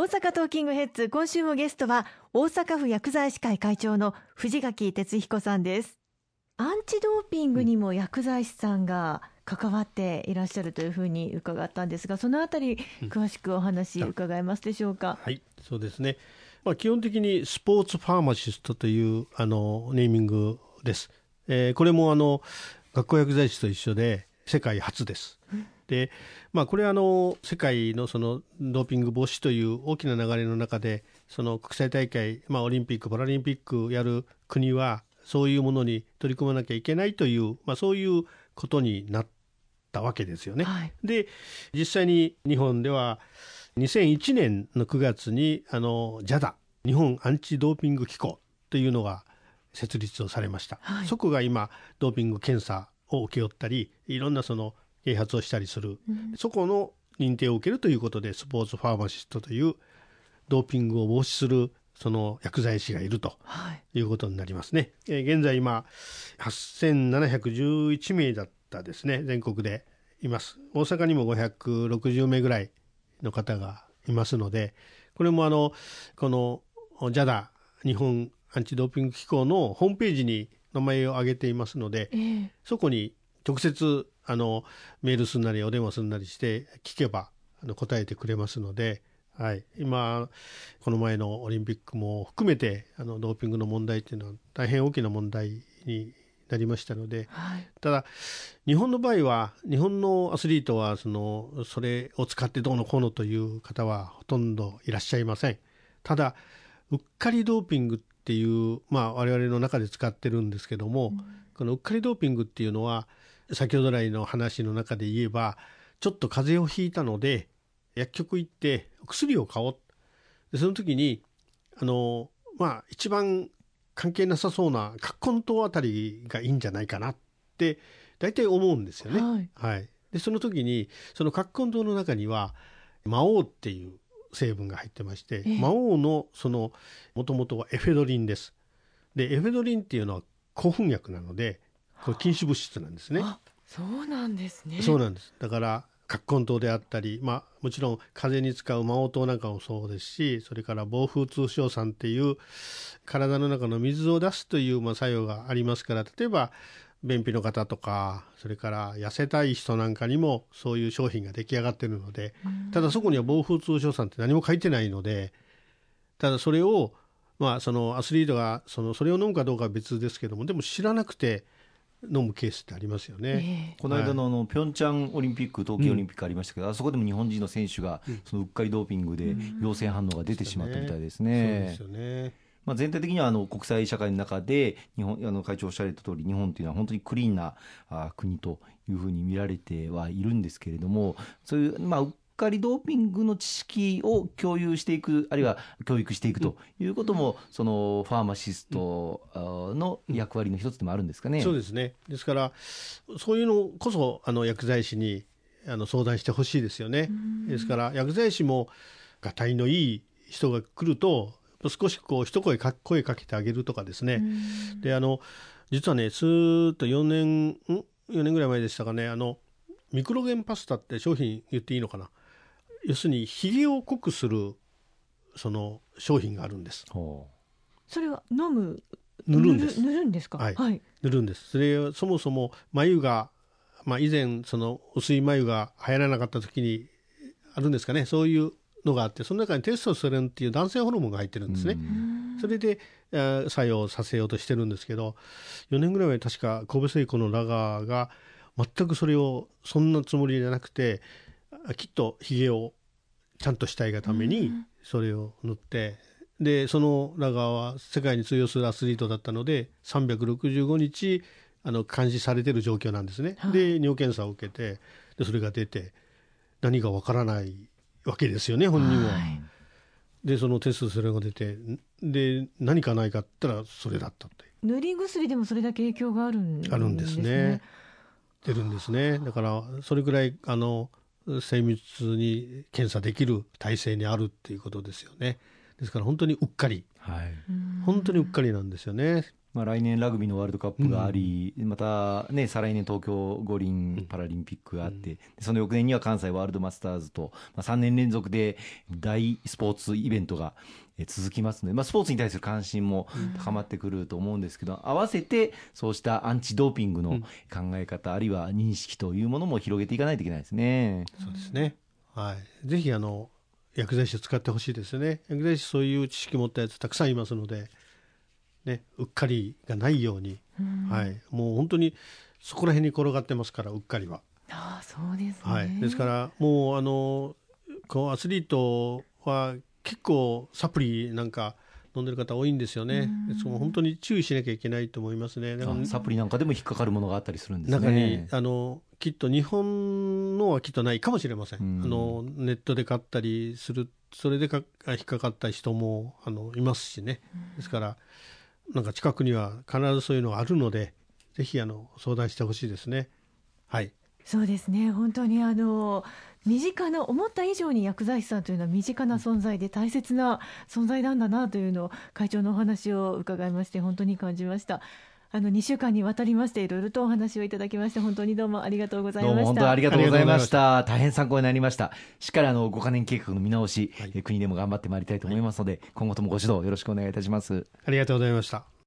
大阪トーキングヘッズ今週もゲストは大阪府薬剤師会会長の藤垣哲彦さんです。アンチドーピングにも薬剤師さんが関わっていらっしゃるというふうに伺ったんですがそのあたり詳しくお話伺えますでしょうか、うん、はいそうですね。まあ基本的にスポーツファーマシストというあのネーミングです、えー、これもあの学校薬剤師と一緒で世界初です、うんで、まあ、これはあの世界のそのドーピング防止という大きな流れの中でその国際大会、まあ、オリンピック・パラリンピックやる国はそういうものに取り組まなきゃいけないという、まあ、そういうことになったわけですよね。はい、で実際に日本では2001年の9月にあの JADA 日本アンチドーピング機構というのが設立をされました、はい、そこが今ドーピング検査を請け負ったりいろんなその啓発をしたりする、うん、そこの認定を受けるということでスポーツファーマシストというドーピングを防止するその薬剤師がいるということになりますね。はい、え現在今8711名だったですね全国でいます。大阪にも560名ぐらいの方がいますのでこれもあのこの JADA 日本アンチドーピング機構のホームページに名前を挙げていますので、えー、そこに直接あのメールすんなりお電話すんなりして聞けばあの答えてくれますので、はい、今この前のオリンピックも含めてあのドーピングの問題っていうのは大変大きな問題になりましたので、はい、ただ日本の場合は日本のアスリートはそのそれを使ってどうのこうのという方はほとんどいらっしゃいません。ただうっかりドーピングっていう、まあ、我々の中で使ってるんですけども、うん、このうっかりドーピングっていうのは先ほど来の話の中で言えばちょっと風邪をひいたので薬局行って薬を買おうでその時にあのまあ一番関係なさそうな葛根湯あたりがいいんじゃないかなって大体思うんですよね。はい、はい、でその時にその葛根湯の中には魔王っていう成分が入ってまして、えー、魔王のそのもともとはエフェドリンです。でエフェドリンっていうのは興奮薬なのでこれ禁止物質なんですね。そうなんですね。そうなんです。だから葛根湯であったり、まあ、もちろん風邪に使う魔王糖なんかもそうですしそれから暴風通商酸っていう体の中の水を出すという、まあ、作用がありますから例えば便秘の方とかそれから痩せたい人なんかにもそういう商品が出来上がってるのでただそこには暴風通商酸って何も書いてないのでただそれをまあそのアスリートがそのそれを飲むかどうかは別ですけどもでも知らなくて飲むケースってありますよね、えー、この間のあのピョンチャンオリンピック東京オリンピックありましたけど、うん、あそこでも日本人の選手がそのうっかりドーピングで陽性反応が出てしまったみたいですね。そうですよね。まあ、全体的にはあの国際社会の中で日本あの会長おっしゃられた通り日本というのは本当にクリーンなあ国というふうに見られてはいるんですけれどもそういう、まあ、うかりドーピングの知識を共有していくあるいは教育していくということも、そのファーマシストの役割の一つでもあるんですかね。そうですね。ですからそういうのこそあの薬剤師にあの相談してほしいですよね。ですから薬剤師もがたいのいい人が来ると少しこう一声か声かけてあげるとかですね。であの実はねスーッと4年ん？4年ぐらい前でしたかね。あのミクロゲンパスタって商品言っていいのかな？要するにひげを濃くするその商品があるんです。それは飲む？塗るんです。塗るんですか、はい、はい、塗るんです。それそもそも眉がまあ以前その薄い眉が流行らなかった時にあるんですかね？そういうのがあってその中にテストステロンっていう男性ホルモンが入ってるんですね。それで作用させようとしてるんですけど4年ぐらい前確か神戸製鋼のラガーが全くそれをそんなつもりじゃなくてきっとひげをちゃんとしたいがためにそれを塗って、でそのラガーは世界に通用するアスリートだったので365日あの監視されてる状況なんですね。で尿検査を受けてでそれが出て何かわからないわけですよね本人は。でそのテストそれが出てで何かないかったらそれだったって塗り薬でもそれだけ影響があるんですね。あるんですね。出るんですね。だからそれぐらいあの精密に検査できる体制にあるっていうことですよね。ですから本当にうっかり、はい、本当にうっかりなんですよね。まあ、来年ラグビーのワールドカップがあり、うん、また、ね、再来年東京五輪パラリンピックがあって、うん、その翌年には関西ワールドマスターズと、まあ、3年連続で大スポーツイベントが続きますので、まあ、スポーツに対する関心も高まってくると思うんですけど、うん、合わせてそうしたアンチドーピングの考え方、あるいは認識というものも広げていかないといけないですね。そうですね。はい、ぜひあの薬剤師を使ってほしいですね。薬剤師そういう知識持ったやつたくさんいますのでね、うっかりがないように、はい、もう本当にそこら辺に転がってますからうっかりは。あそうです、ね、はい、ですからもうあのこうアスリートは結構サプリなんか飲んでる方多いんですよね。その本当に注意しなきゃいけないと思いますね。サプリなんかでも引っかかるものがあったりするんですね。中にあのきっと日本のはきっとないかもしれません。あのネットで買ったりするそれでか引っかかった人もあのいますしね。ですから。なんか近くには必ずそういうのがあるのでぜひあの相談してほしいですね。はいそうですね本当にあの身近な思った以上に薬剤師さんというのは身近な存在で大切な存在なんだなというのを会長のお話を伺いまして本当に感じました。あの2週間にわたりましていろいろとお話をいただきまして本当にどうもありがとうございました。本当ありがとうございました。大変参考になりました。しっかりあの5か年計画の見直し、はい、国でも頑張ってまいりたいと思いますので、はい、今後ともご指導よろしくお願いいたします。ありがとうございました